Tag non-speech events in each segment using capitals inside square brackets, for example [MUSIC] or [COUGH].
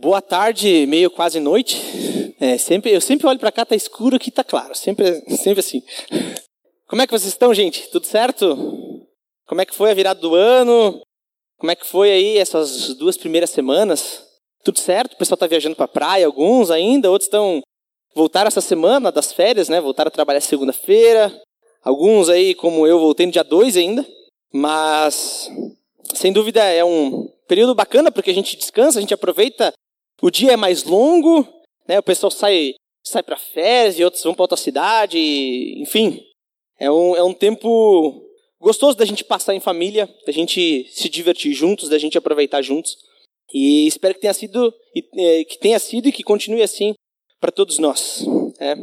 Boa tarde, meio quase noite. É, sempre, eu sempre olho para cá, tá escuro, aqui tá claro. Sempre, sempre assim. Como é que vocês estão, gente? Tudo certo? Como é que foi a virada do ano? Como é que foi aí essas duas primeiras semanas? Tudo certo? O pessoal tá viajando para praia, alguns ainda, outros estão voltaram essa semana das férias, né? Voltaram a trabalhar segunda-feira. Alguns aí, como eu, voltei no dia 2 ainda. Mas sem dúvida é um período bacana porque a gente descansa, a gente aproveita o dia é mais longo, né? O pessoal sai sai para férias e outros vão para outra cidade, e, enfim. É um, é um tempo gostoso da gente passar em família, da gente se divertir juntos, da gente aproveitar juntos. E espero que tenha sido é, que tenha sido e que continue assim para todos nós. É.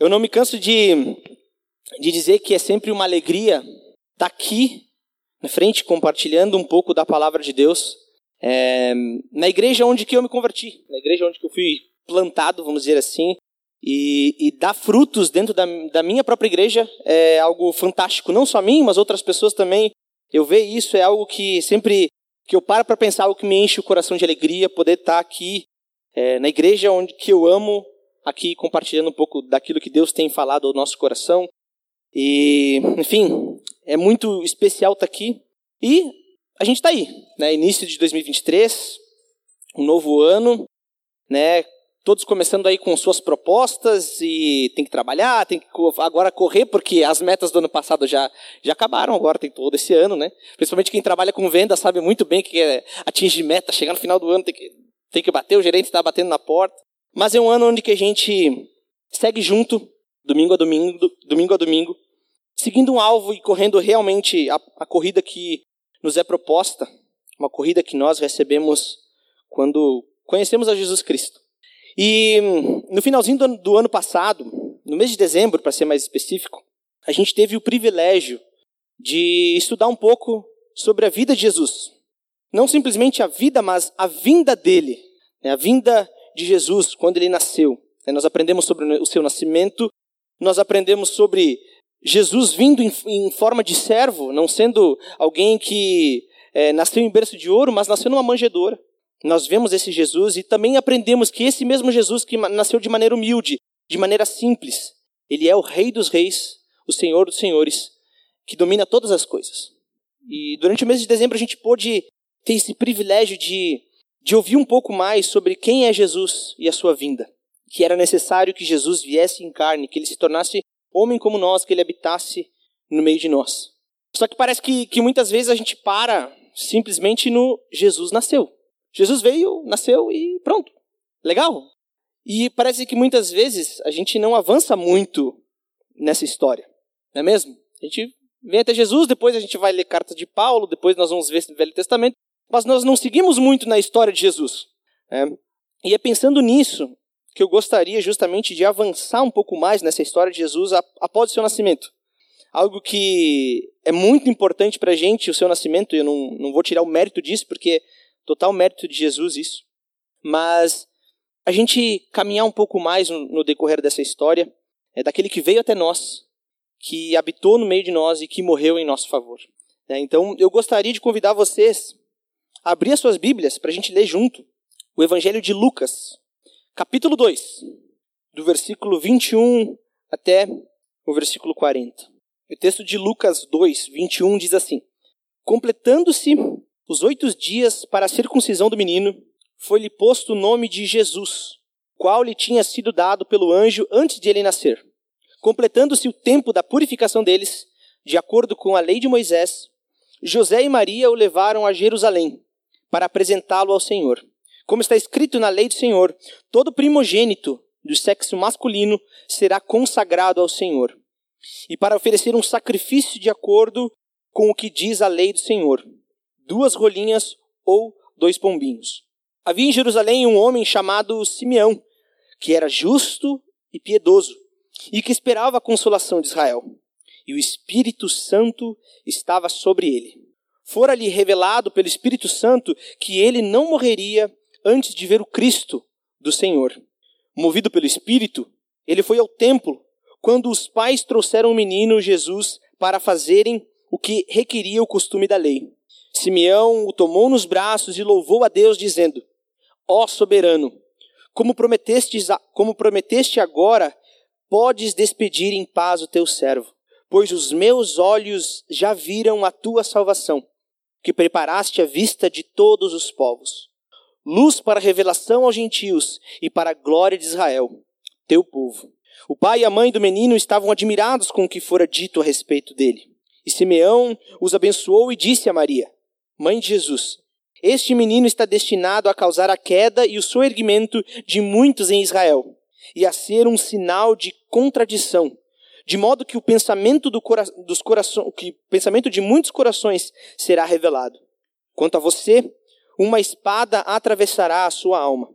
Eu não me canso de, de dizer que é sempre uma alegria estar tá aqui na frente compartilhando um pouco da palavra de Deus é, na igreja onde que eu me converti, na igreja onde que eu fui plantado, vamos dizer assim, e, e dar frutos dentro da, da minha própria igreja é algo fantástico, não só a mim, mas outras pessoas também. Eu ver isso é algo que sempre que eu paro para pensar, algo que me enche o coração de alegria, poder estar aqui é, na igreja onde que eu amo, aqui compartilhando um pouco daquilo que Deus tem falado ao nosso coração. E, enfim, é muito especial estar aqui. E a gente está aí, né? Início de 2023, um novo ano, né? Todos começando aí com suas propostas e tem que trabalhar, tem que agora correr porque as metas do ano passado já já acabaram, agora tem todo esse ano, né? Principalmente quem trabalha com venda sabe muito bem que é atingir meta, chegar no final do ano tem que tem que bater, o gerente está batendo na porta. Mas é um ano onde que a gente segue junto, domingo a domingo, domingo a domingo, seguindo um alvo e correndo realmente a, a corrida que nos é proposta, uma corrida que nós recebemos quando conhecemos a Jesus Cristo. E no finalzinho do ano, do ano passado, no mês de dezembro, para ser mais específico, a gente teve o privilégio de estudar um pouco sobre a vida de Jesus. Não simplesmente a vida, mas a vinda dele. Né? A vinda de Jesus quando ele nasceu. Né? Nós aprendemos sobre o seu nascimento, nós aprendemos sobre Jesus vindo em, em forma de servo, não sendo alguém que é, nasceu em berço de ouro, mas nasceu numa manjedoura. Nós vemos esse Jesus e também aprendemos que esse mesmo Jesus que nasceu de maneira humilde, de maneira simples, ele é o Rei dos Reis, o Senhor dos Senhores, que domina todas as coisas. E durante o mês de dezembro a gente pôde ter esse privilégio de, de ouvir um pouco mais sobre quem é Jesus e a sua vinda. Que era necessário que Jesus viesse em carne, que ele se tornasse homem como nós, que ele habitasse no meio de nós. Só que parece que, que muitas vezes a gente para simplesmente no Jesus nasceu. Jesus veio, nasceu e pronto. Legal. E parece que muitas vezes a gente não avança muito nessa história. Não é mesmo? A gente vem até Jesus, depois a gente vai ler cartas de Paulo, depois nós vamos ver o Velho Testamento, mas nós não seguimos muito na história de Jesus. Né? E é pensando nisso que eu gostaria justamente de avançar um pouco mais nessa história de Jesus após o seu nascimento. Algo que é muito importante para a gente, o seu nascimento, eu não, não vou tirar o mérito disso, porque é total mérito de Jesus isso. Mas a gente caminhar um pouco mais no, no decorrer dessa história, é daquele que veio até nós, que habitou no meio de nós e que morreu em nosso favor. É, então, eu gostaria de convidar vocês a abrir as suas Bíblias para a gente ler junto o Evangelho de Lucas, capítulo 2, do versículo 21 até o versículo 40. O texto de Lucas 2, 21 diz assim: Completando-se os oito dias para a circuncisão do menino, foi-lhe posto o nome de Jesus, qual lhe tinha sido dado pelo anjo antes de ele nascer. Completando-se o tempo da purificação deles, de acordo com a lei de Moisés, José e Maria o levaram a Jerusalém para apresentá-lo ao Senhor. Como está escrito na lei do Senhor, todo primogênito do sexo masculino será consagrado ao Senhor. E para oferecer um sacrifício de acordo com o que diz a lei do Senhor, duas rolinhas ou dois pombinhos. Havia em Jerusalém um homem chamado Simeão, que era justo e piedoso, e que esperava a consolação de Israel. E o Espírito Santo estava sobre ele. Fora-lhe revelado pelo Espírito Santo que ele não morreria antes de ver o Cristo do Senhor. Movido pelo Espírito, ele foi ao templo quando os pais trouxeram o menino Jesus para fazerem o que requeria o costume da lei. Simeão o tomou nos braços e louvou a Deus, dizendo: Ó soberano, como prometeste, como prometeste agora, podes despedir em paz o teu servo, pois os meus olhos já viram a tua salvação, que preparaste à vista de todos os povos. Luz para revelação aos gentios e para a glória de Israel, teu povo. O pai e a mãe do menino estavam admirados com o que fora dito a respeito dele. E Simeão os abençoou e disse a Maria, mãe de Jesus: Este menino está destinado a causar a queda e o soerguimento de muitos em Israel, e a ser um sinal de contradição, de modo que o pensamento, do cora dos que o pensamento de muitos corações será revelado. Quanto a você, uma espada atravessará a sua alma.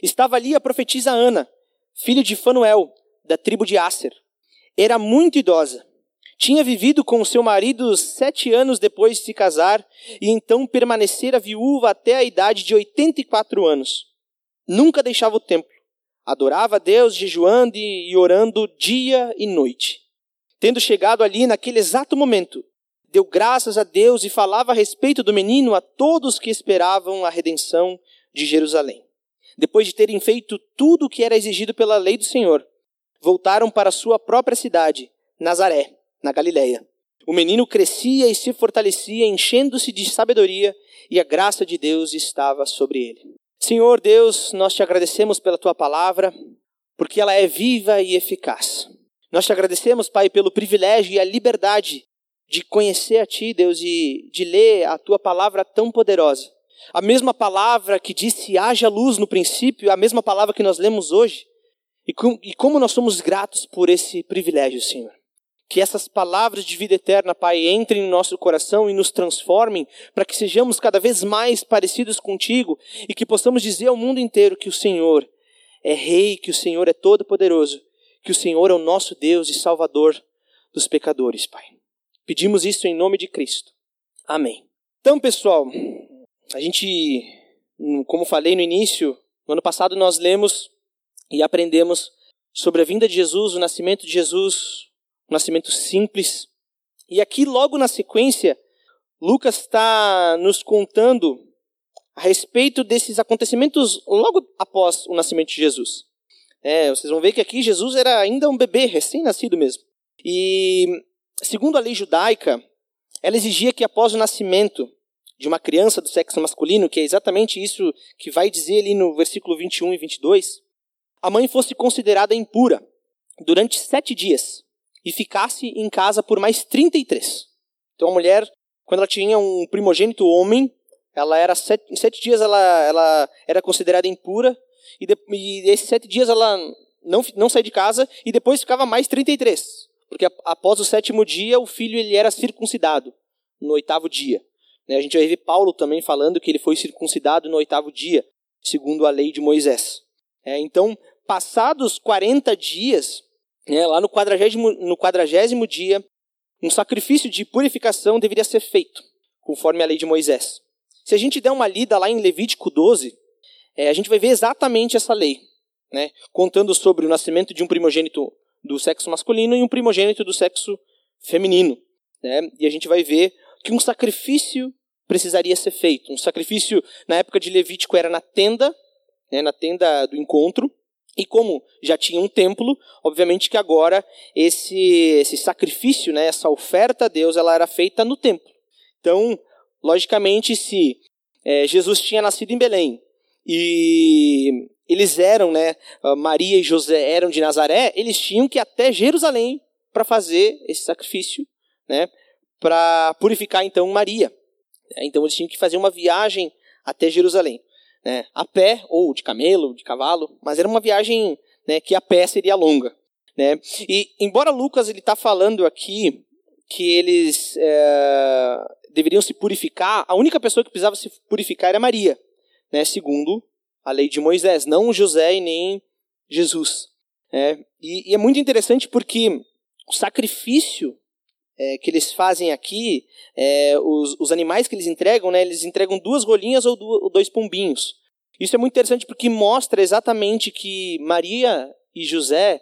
Estava ali a profetisa Ana, filha de Fanuel, da tribo de Asser. Era muito idosa. Tinha vivido com seu marido sete anos depois de se casar e então permanecera viúva até a idade de 84 anos. Nunca deixava o templo. Adorava a Deus jejuando e orando dia e noite. Tendo chegado ali naquele exato momento, deu graças a Deus e falava a respeito do menino a todos que esperavam a redenção de Jerusalém. Depois de terem feito tudo o que era exigido pela lei do Senhor, voltaram para sua própria cidade, Nazaré, na Galiléia. O menino crescia e se fortalecia, enchendo-se de sabedoria, e a graça de Deus estava sobre ele. Senhor Deus, nós te agradecemos pela tua palavra, porque ela é viva e eficaz. Nós te agradecemos, Pai, pelo privilégio e a liberdade de conhecer a Ti, Deus, e de ler a Tua palavra tão poderosa. A mesma palavra que disse haja luz no princípio, a mesma palavra que nós lemos hoje. E, com, e como nós somos gratos por esse privilégio, Senhor. Que essas palavras de vida eterna, Pai, entrem no nosso coração e nos transformem para que sejamos cada vez mais parecidos contigo e que possamos dizer ao mundo inteiro que o Senhor é Rei, que o Senhor é todo-poderoso, que o Senhor é o nosso Deus e Salvador dos pecadores, Pai. Pedimos isso em nome de Cristo. Amém. Então, pessoal, a gente, como falei no início, no ano passado nós lemos e aprendemos sobre a vinda de Jesus, o nascimento de Jesus, um nascimento simples. E aqui, logo na sequência, Lucas está nos contando a respeito desses acontecimentos logo após o nascimento de Jesus. É, vocês vão ver que aqui Jesus era ainda um bebê, recém-nascido mesmo. E Segundo a lei judaica, ela exigia que após o nascimento de uma criança do sexo masculino, que é exatamente isso que vai dizer ali no versículo 21 e 22, a mãe fosse considerada impura durante sete dias e ficasse em casa por mais 33. Então a mulher, quando ela tinha um primogênito homem, ela era sete, em sete dias ela, ela era considerada impura e, de, e esses sete dias ela não, não saía de casa e depois ficava mais 33 porque após o sétimo dia o filho ele era circuncidado no oitavo dia. Né? A gente vai ver Paulo também falando que ele foi circuncidado no oitavo dia, segundo a lei de Moisés. É, então, passados 40 dias, né, lá no quadragésimo, no quadragésimo dia, um sacrifício de purificação deveria ser feito, conforme a lei de Moisés. Se a gente der uma lida lá em Levítico 12, é, a gente vai ver exatamente essa lei, né, contando sobre o nascimento de um primogênito do sexo masculino e um primogênito do sexo feminino. Né? E a gente vai ver que um sacrifício precisaria ser feito. Um sacrifício, na época de Levítico, era na tenda, né, na tenda do encontro. E como já tinha um templo, obviamente que agora esse, esse sacrifício, né, essa oferta a Deus, ela era feita no templo. Então, logicamente, se é, Jesus tinha nascido em Belém e eles eram, né, ah, Maria e José eram de Nazaré, eles tinham que ir até Jerusalém para fazer esse sacrifício, né, para purificar então Maria. Então eles tinham que fazer uma viagem até Jerusalém, né, a pé ou de camelo, de cavalo, mas era uma viagem né, que a pé seria longa. Né. E embora Lucas ele está falando aqui que eles é, deveriam se purificar, a única pessoa que precisava se purificar era Maria, né, segundo a lei de Moisés, não José e nem Jesus. É, e, e, é muito interessante porque o sacrifício é, que eles fazem aqui, é, os, os, animais que eles entregam, né, eles entregam duas rolinhas ou, ou dois pombinhos. Isso é muito interessante porque mostra exatamente que Maria e José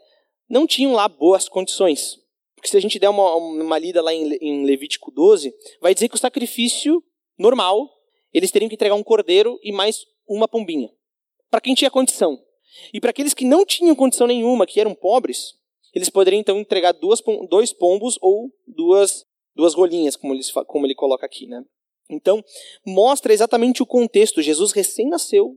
não tinham lá boas condições. Porque se a gente der uma, uma lida lá em, em Levítico 12, vai dizer que o sacrifício normal, eles teriam que entregar um cordeiro e mais uma pombinha. Para quem tinha condição. E para aqueles que não tinham condição nenhuma, que eram pobres, eles poderiam então entregar duas, dois pombos ou duas, duas rolinhas, como, eles, como ele coloca aqui. Né? Então, mostra exatamente o contexto. Jesus recém-nasceu,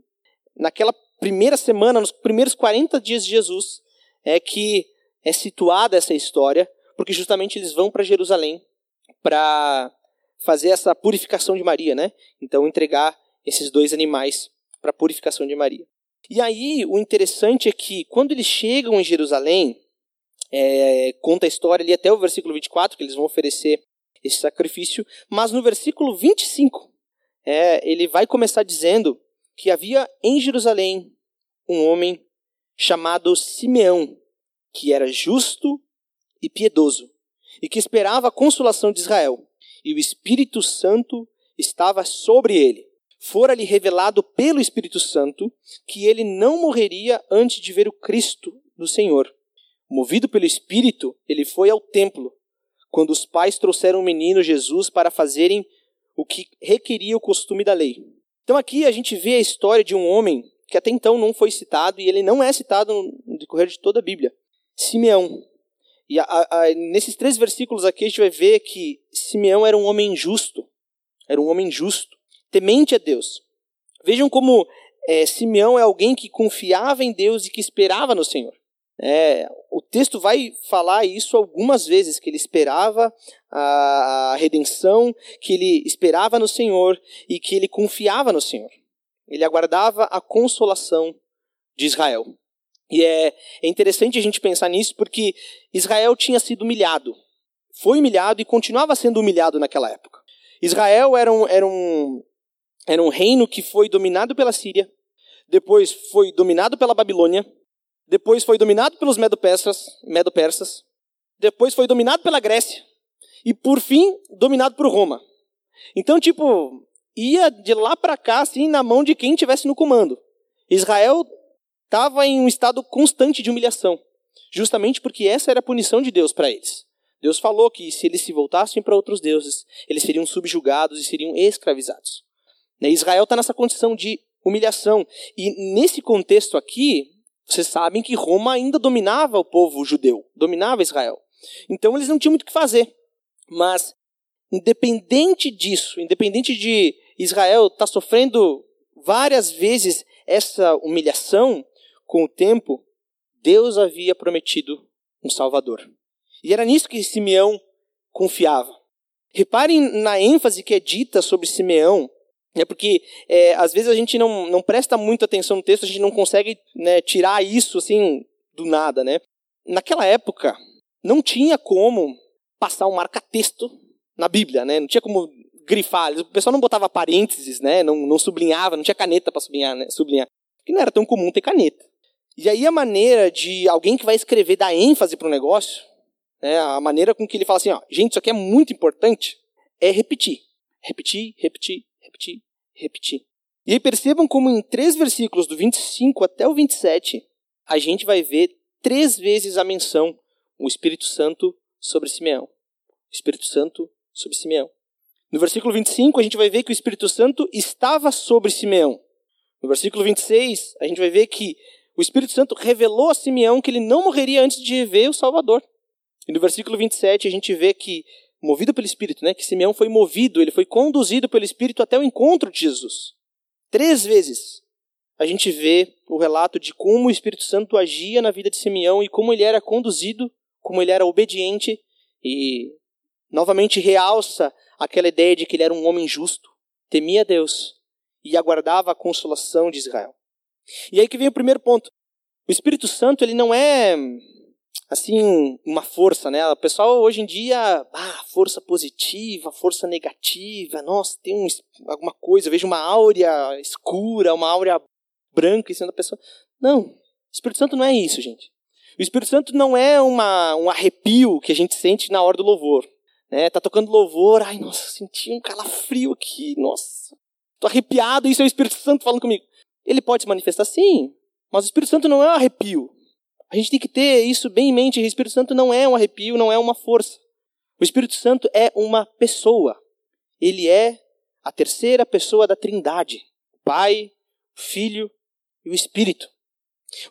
naquela primeira semana, nos primeiros 40 dias de Jesus, é que é situada essa história, porque justamente eles vão para Jerusalém para fazer essa purificação de Maria, né? Então entregar esses dois animais para a purificação de Maria. E aí o interessante é que quando eles chegam em Jerusalém, é, conta a história ali até o versículo 24 que eles vão oferecer esse sacrifício, mas no versículo 25 é, ele vai começar dizendo que havia em Jerusalém um homem chamado Simeão, que era justo e piedoso, e que esperava a consolação de Israel, e o Espírito Santo estava sobre ele. Fora-lhe revelado pelo Espírito Santo que ele não morreria antes de ver o Cristo do Senhor. Movido pelo Espírito, ele foi ao templo, quando os pais trouxeram o menino Jesus para fazerem o que requeria o costume da lei. Então aqui a gente vê a história de um homem que até então não foi citado, e ele não é citado no decorrer de toda a Bíblia. Simeão. E a, a, nesses três versículos aqui a gente vai ver que Simeão era um homem justo. Era um homem justo, temente a Deus. Vejam como é, Simeão é alguém que confiava em Deus e que esperava no Senhor. É, o texto vai falar isso algumas vezes, que ele esperava a, redenção, que ele esperava no Senhor e que ele confiava no Senhor. Ele aguardava a consolação de Israel. E é, é interessante a gente pensar nisso porque Israel tinha sido humilhado. Foi humilhado e continuava sendo humilhado naquela época. Israel era um, era um, era um reino que foi dominado pela Síria, depois foi dominado pela Babilônia, depois foi dominado pelos Medo-Persas, depois foi dominado pela Grécia e por fim dominado por Roma. Então, tipo, ia de lá para cá assim na mão de quem tivesse no comando. Israel estava em um estado constante de humilhação, justamente porque essa era a punição de Deus para eles. Deus falou que se eles se voltassem para outros deuses, eles seriam subjugados e seriam escravizados. Né, Israel está nessa condição de humilhação. E nesse contexto aqui, vocês sabem que Roma ainda dominava o povo judeu, dominava Israel. Então eles não tinham muito o que fazer. Mas, independente disso, independente de Israel estar tá sofrendo várias vezes essa humilhação, com o tempo, Deus havia prometido um Salvador. E era nisso que Simeão confiava. Reparem na ênfase que é dita sobre Simeão, é porque é, às vezes a gente não, não presta muita atenção no texto, a gente não consegue né, tirar isso assim do nada, né? Naquela época, não tinha como passar um marca-texto na Bíblia, né? Não tinha como grifar. O pessoal não botava parênteses, né? Não, não sublinhava, não tinha caneta para sublinhar, né? sublinhar. Porque não era tão comum ter caneta. E aí a maneira de alguém que vai escrever dar ênfase para o negócio, né, a maneira com que ele fala assim, ó, gente, isso aqui é muito importante, é repetir. Repetir, repetir, repetir, repetir. E aí percebam como em três versículos, do 25 até o 27, a gente vai ver três vezes a menção, o Espírito Santo sobre Simeão. Espírito Santo sobre Simeão. No versículo 25, a gente vai ver que o Espírito Santo estava sobre Simeão. No versículo 26, a gente vai ver que o Espírito Santo revelou a Simeão que ele não morreria antes de ver o Salvador. E no versículo 27 a gente vê que, movido pelo Espírito, né, que Simeão foi movido, ele foi conduzido pelo Espírito até o encontro de Jesus. Três vezes a gente vê o relato de como o Espírito Santo agia na vida de Simeão e como ele era conduzido, como ele era obediente e novamente realça aquela ideia de que ele era um homem justo, temia Deus e aguardava a consolação de Israel. E aí que vem o primeiro ponto. O Espírito Santo, ele não é assim uma força, né? O pessoal hoje em dia, ah, força positiva, força negativa. Nossa, tem um, alguma coisa, eu vejo uma áurea escura, uma áurea branca em cima da pessoa. Não, o Espírito Santo não é isso, gente. O Espírito Santo não é uma, um arrepio que a gente sente na hora do louvor. Né? Tá tocando louvor, ai, nossa, senti um calafrio aqui, nossa. Tô arrepiado, isso é o Espírito Santo falando comigo. Ele pode se manifestar sim, mas o Espírito Santo não é um arrepio. A gente tem que ter isso bem em mente. O Espírito Santo não é um arrepio, não é uma força. O Espírito Santo é uma pessoa. Ele é a terceira pessoa da Trindade: o Pai, o Filho e o Espírito.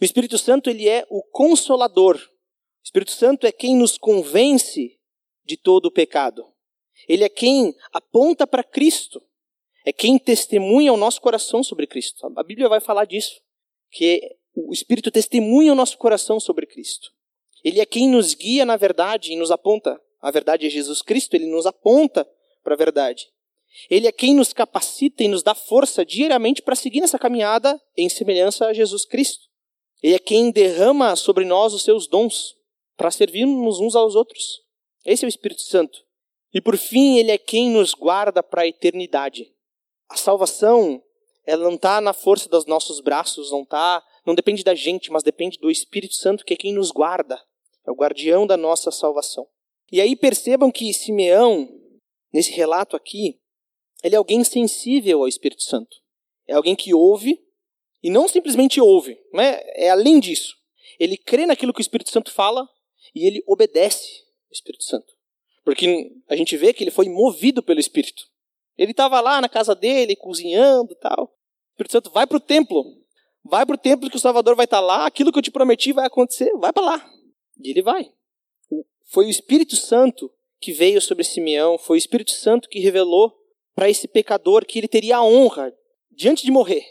O Espírito Santo ele é o consolador. O Espírito Santo é quem nos convence de todo o pecado. Ele é quem aponta para Cristo. É quem testemunha o nosso coração sobre Cristo. A Bíblia vai falar disso, que o Espírito testemunha o nosso coração sobre Cristo. Ele é quem nos guia na verdade e nos aponta. A verdade é Jesus Cristo, ele nos aponta para a verdade. Ele é quem nos capacita e nos dá força diariamente para seguir nessa caminhada em semelhança a Jesus Cristo. Ele é quem derrama sobre nós os seus dons para servirmos uns aos outros. Esse é o Espírito Santo. E por fim, ele é quem nos guarda para a eternidade. A salvação, ela não está na força dos nossos braços, não tá, não depende da gente, mas depende do Espírito Santo, que é quem nos guarda. É o guardião da nossa salvação. E aí percebam que Simeão, nesse relato aqui, ele é alguém sensível ao Espírito Santo. É alguém que ouve, e não simplesmente ouve, né? é além disso. Ele crê naquilo que o Espírito Santo fala e ele obedece o Espírito Santo. Porque a gente vê que ele foi movido pelo Espírito. Ele estava lá na casa dele, cozinhando tal. O Espírito Santo vai para o templo. Vai para o templo que o Salvador vai estar tá lá. Aquilo que eu te prometi vai acontecer. Vai para lá. E ele vai. Foi o Espírito Santo que veio sobre Simeão. Foi o Espírito Santo que revelou para esse pecador que ele teria a honra, diante de morrer,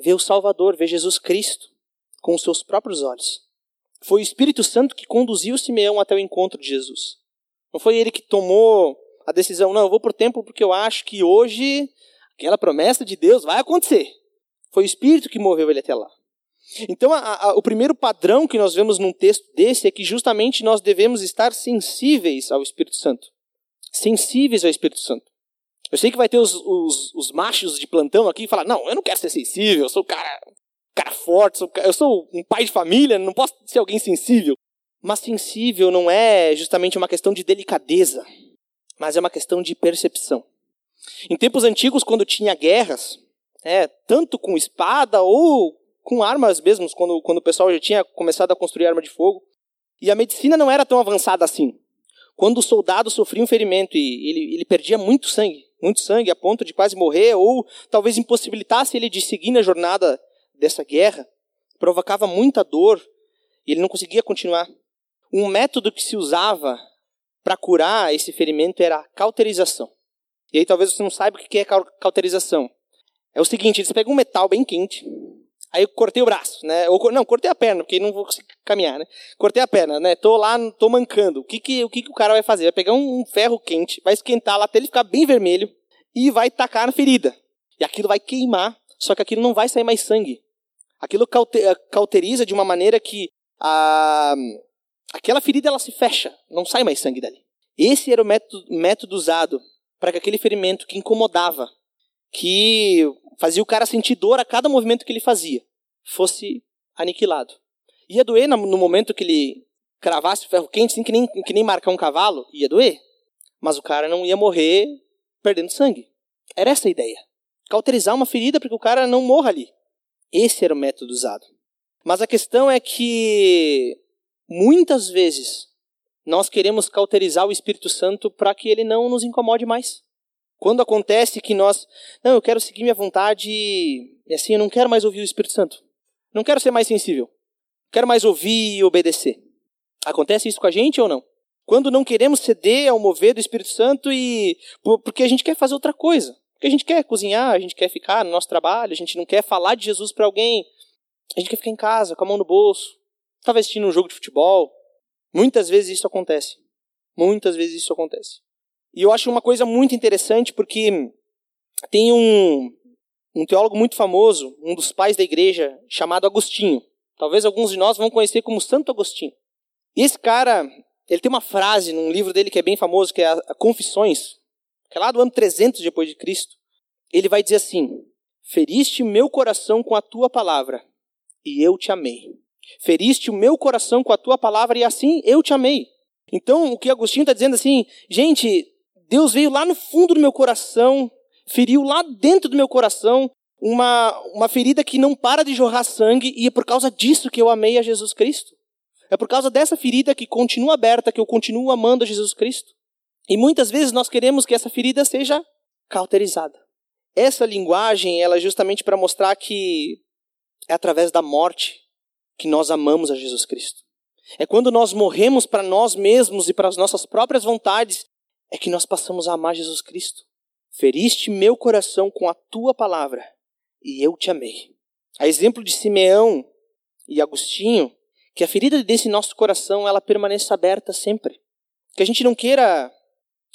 ver o Salvador, ver Jesus Cristo com os seus próprios olhos. Foi o Espírito Santo que conduziu Simeão até o encontro de Jesus. Não foi ele que tomou a decisão, não, eu vou para o templo porque eu acho que hoje aquela promessa de Deus vai acontecer. Foi o Espírito que moveu ele até lá. Então, a, a, o primeiro padrão que nós vemos num texto desse é que justamente nós devemos estar sensíveis ao Espírito Santo. Sensíveis ao Espírito Santo. Eu sei que vai ter os, os, os machos de plantão aqui e falar: não, eu não quero ser sensível, eu sou cara, cara forte, sou, eu sou um pai de família, não posso ser alguém sensível. Mas sensível não é justamente uma questão de delicadeza, mas é uma questão de percepção. Em tempos antigos, quando tinha guerras, é, tanto com espada ou com armas mesmo, quando, quando o pessoal já tinha começado a construir arma de fogo, e a medicina não era tão avançada assim. Quando o soldado sofria um ferimento e ele, ele perdia muito sangue, muito sangue a ponto de quase morrer, ou talvez impossibilitasse ele de seguir na jornada dessa guerra, provocava muita dor e ele não conseguia continuar. Um método que se usava para curar esse ferimento era a cauterização. E aí talvez você não saiba o que é cauterização. É o seguinte, eles pegam um metal bem quente, aí eu cortei o braço, né? Ou, não, cortei a perna, porque não vou conseguir caminhar, né? Cortei a perna, né? Tô lá, tô mancando. O que que o, que que o cara vai fazer? Vai pegar um ferro quente, vai esquentar lá até ele ficar bem vermelho e vai tacar na ferida. E aquilo vai queimar, só que aquilo não vai sair mais sangue. Aquilo cauteriza de uma maneira que a, aquela ferida ela se fecha, não sai mais sangue dali. Esse era o método, método usado para que aquele ferimento que incomodava, que fazia o cara sentir dor a cada movimento que ele fazia, fosse aniquilado. Ia doer no momento que ele cravasse o ferro quente, assim, que, nem, que nem marcar um cavalo, ia doer. Mas o cara não ia morrer perdendo sangue. Era essa a ideia. Cauterizar uma ferida para que o cara não morra ali. Esse era o método usado. Mas a questão é que muitas vezes nós queremos cauterizar o Espírito Santo para que ele não nos incomode mais. Quando acontece que nós, não, eu quero seguir minha vontade e assim eu não quero mais ouvir o Espírito Santo. Não quero ser mais sensível. Quero mais ouvir e obedecer. Acontece isso com a gente ou não? Quando não queremos ceder ao mover do Espírito Santo e porque a gente quer fazer outra coisa. Porque a gente quer cozinhar, a gente quer ficar no nosso trabalho, a gente não quer falar de Jesus para alguém. A gente quer ficar em casa, com a mão no bolso, talvez assistindo um jogo de futebol. Muitas vezes isso acontece. Muitas vezes isso acontece. E eu acho uma coisa muito interessante porque tem um, um teólogo muito famoso, um dos pais da igreja, chamado Agostinho. Talvez alguns de nós vão conhecer como Santo Agostinho. E esse cara, ele tem uma frase num livro dele que é bem famoso, que é a Confissões, que é lá do ano 300 depois de Cristo. Ele vai dizer assim: Feriste meu coração com a tua palavra, e eu te amei. Feriste o meu coração com a tua palavra, e assim eu te amei. Então, o que Agostinho está dizendo assim, gente, Deus veio lá no fundo do meu coração, feriu lá dentro do meu coração uma, uma ferida que não para de jorrar sangue, e é por causa disso que eu amei a Jesus Cristo. É por causa dessa ferida que continua aberta que eu continuo amando a Jesus Cristo. E muitas vezes nós queremos que essa ferida seja cauterizada. Essa linguagem ela é justamente para mostrar que é através da morte que nós amamos a Jesus Cristo. É quando nós morremos para nós mesmos e para as nossas próprias vontades, é que nós passamos a amar Jesus Cristo. Feriste meu coração com a tua palavra, e eu te amei. A exemplo de Simeão e Agostinho, que a ferida desse nosso coração ela permaneça aberta sempre. Que a gente não queira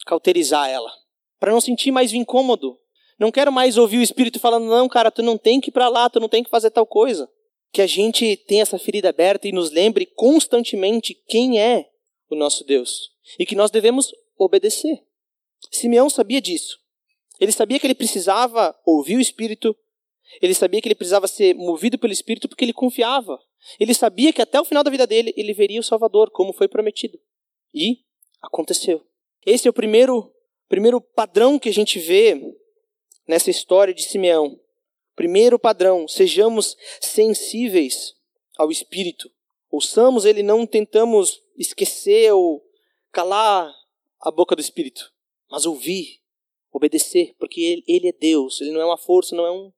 cauterizar ela, para não sentir mais o incômodo. Não quero mais ouvir o Espírito falando, não, cara, tu não tem que ir para lá, tu não tem que fazer tal coisa. Que a gente tenha essa ferida aberta e nos lembre constantemente quem é o nosso Deus e que nós devemos obedecer. Simeão sabia disso. Ele sabia que ele precisava ouvir o Espírito, ele sabia que ele precisava ser movido pelo Espírito porque ele confiava. Ele sabia que até o final da vida dele ele veria o Salvador, como foi prometido. E aconteceu. Esse é o primeiro, primeiro padrão que a gente vê nessa história de Simeão. Primeiro padrão, sejamos sensíveis ao Espírito. Ouçamos ele, não tentamos esquecer ou calar a boca do Espírito, mas ouvir, obedecer, porque ele, ele é Deus, ele não é uma força, não é um,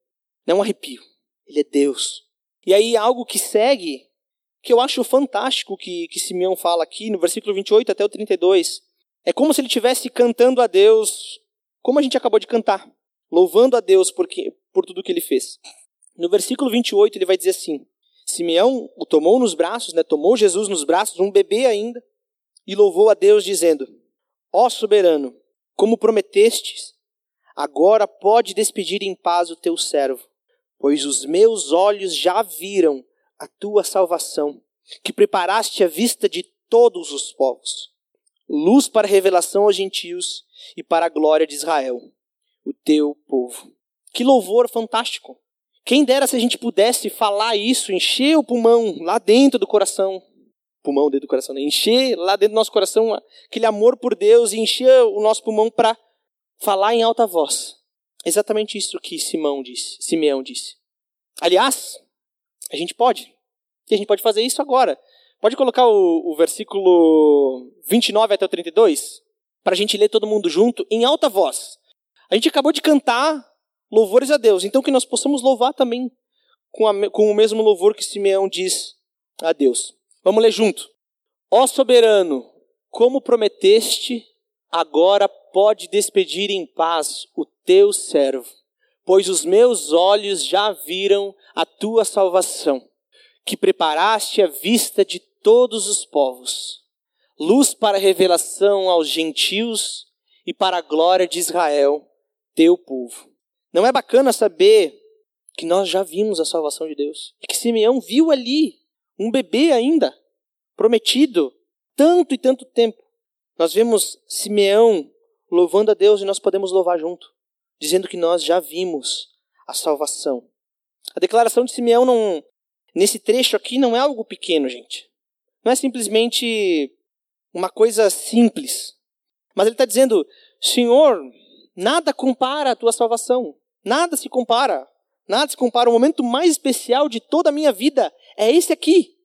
não é um arrepio, ele é Deus. E aí algo que segue, que eu acho fantástico que, que Simeão fala aqui, no versículo 28 até o 32, é como se ele estivesse cantando a Deus, como a gente acabou de cantar, louvando a Deus porque, por tudo que ele fez. No versículo 28 ele vai dizer assim, Simeão o tomou nos braços, né, tomou Jesus nos braços, um bebê ainda, e louvou a Deus dizendo, Ó soberano, como prometestes, agora pode despedir em paz o teu servo, pois os meus olhos já viram a tua salvação, que preparaste à vista de todos os povos, luz para revelação aos gentios e para a glória de Israel, o teu povo. Que louvor fantástico! Quem dera se a gente pudesse falar isso, encher o pulmão lá dentro do coração pulmão dentro do coração, né? encher lá dentro do nosso coração aquele amor por Deus e encher o nosso pulmão para falar em alta voz. Exatamente isso que Simão disse, Simeão disse. Aliás, a gente pode. E a gente pode fazer isso agora. Pode colocar o, o versículo 29 até o 32? Para a gente ler todo mundo junto, em alta voz. A gente acabou de cantar louvores a Deus, então que nós possamos louvar também com, a, com o mesmo louvor que Simeão diz a Deus. Vamos ler junto. Ó soberano, como prometeste, agora pode despedir em paz o teu servo, pois os meus olhos já viram a tua salvação, que preparaste à vista de todos os povos, luz para revelação aos gentios e para a glória de Israel, teu povo. Não é bacana saber que nós já vimos a salvação de Deus e que Simeão viu ali um bebê ainda, prometido, tanto e tanto tempo. Nós vemos Simeão louvando a Deus e nós podemos louvar junto, dizendo que nós já vimos a salvação. A declaração de Simeão não, nesse trecho aqui não é algo pequeno, gente. Não é simplesmente uma coisa simples. Mas ele está dizendo: Senhor, nada compara a tua salvação. Nada se compara. Nada se compara. O momento mais especial de toda a minha vida é esse aqui.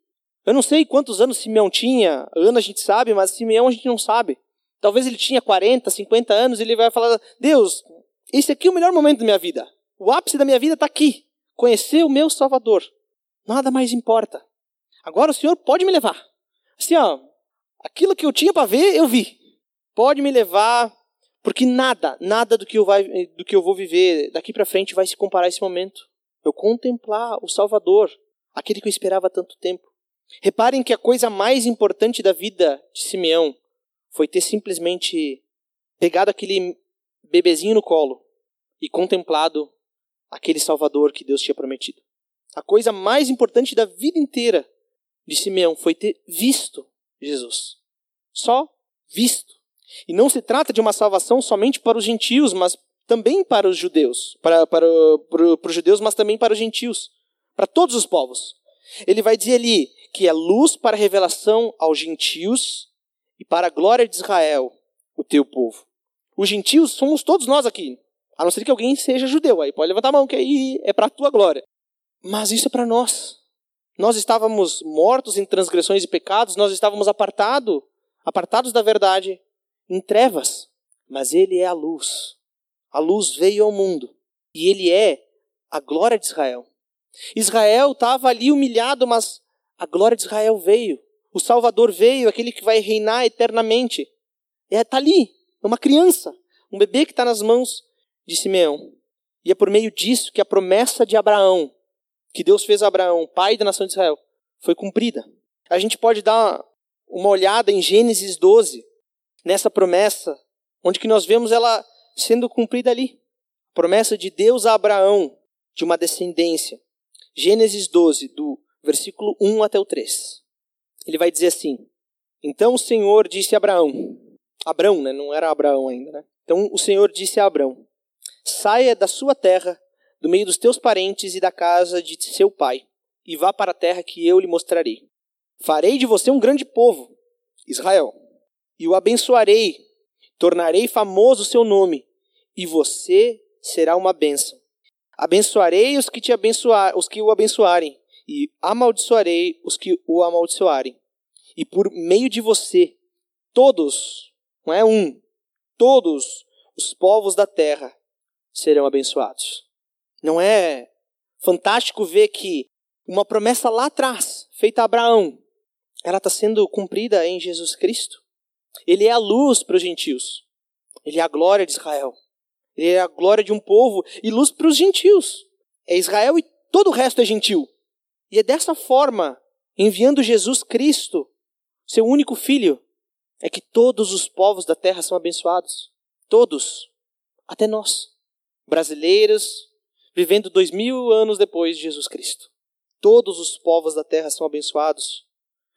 Eu não sei quantos anos Simeão tinha, ano a gente sabe, mas Simeão a gente não sabe. Talvez ele tinha 40, 50 anos e ele vai falar: Deus, esse aqui é o melhor momento da minha vida. O ápice da minha vida está aqui. Conhecer o meu Salvador. Nada mais importa. Agora o Senhor pode me levar. Assim, ó, aquilo que eu tinha para ver, eu vi. Pode me levar, porque nada, nada do que eu, vai, do que eu vou viver daqui para frente vai se comparar a esse momento. Eu contemplar o Salvador, aquele que eu esperava tanto tempo. Reparem que a coisa mais importante da vida de Simeão foi ter simplesmente pegado aquele bebezinho no colo e contemplado aquele Salvador que Deus tinha prometido. A coisa mais importante da vida inteira de Simeão foi ter visto Jesus. Só visto. E não se trata de uma salvação somente para os gentios, mas também para os judeus. Para, para, para, para os judeus, mas também para os gentios. Para todos os povos. Ele vai dizer ali que é luz para revelação aos gentios e para a glória de Israel, o teu povo. Os gentios somos todos nós aqui. A não ser que alguém seja judeu. Aí pode levantar a mão, que aí é para a tua glória. Mas isso é para nós. Nós estávamos mortos em transgressões e pecados, nós estávamos apartado, apartados da verdade, em trevas. Mas Ele é a luz. A luz veio ao mundo. E Ele é a glória de Israel. Israel estava ali humilhado, mas a glória de Israel veio. O Salvador veio, aquele que vai reinar eternamente. Está é, tá ali, é uma criança, um bebê que está nas mãos de Simeão. E é por meio disso que a promessa de Abraão, que Deus fez a Abraão, pai da nação de Israel, foi cumprida. A gente pode dar uma olhada em Gênesis 12, nessa promessa, onde que nós vemos ela sendo cumprida ali. Promessa de Deus a Abraão de uma descendência. Gênesis 12, do versículo 1 até o 3. Ele vai dizer assim: Então o Senhor disse a Abraão, Abraão, né? Não era Abraão ainda, né? Então o Senhor disse a Abraão: Saia da sua terra, do meio dos teus parentes e da casa de seu pai, e vá para a terra que eu lhe mostrarei. Farei de você um grande povo, Israel, e o abençoarei, tornarei famoso o seu nome, e você será uma bênção. Abençoarei os que te abençoar, os que o abençoarem, e amaldiçoarei os que o amaldiçoarem. E por meio de você, todos, não é um, todos os povos da terra serão abençoados. Não é fantástico ver que uma promessa lá atrás, feita a Abraão, ela está sendo cumprida em Jesus Cristo? Ele é a luz para os gentios. Ele é a glória de Israel. Ele é a glória de um povo e luz para os gentios. É Israel e todo o resto é gentil. E é dessa forma, enviando Jesus Cristo, seu único filho, é que todos os povos da terra são abençoados. Todos. Até nós. Brasileiros, vivendo dois mil anos depois de Jesus Cristo. Todos os povos da terra são abençoados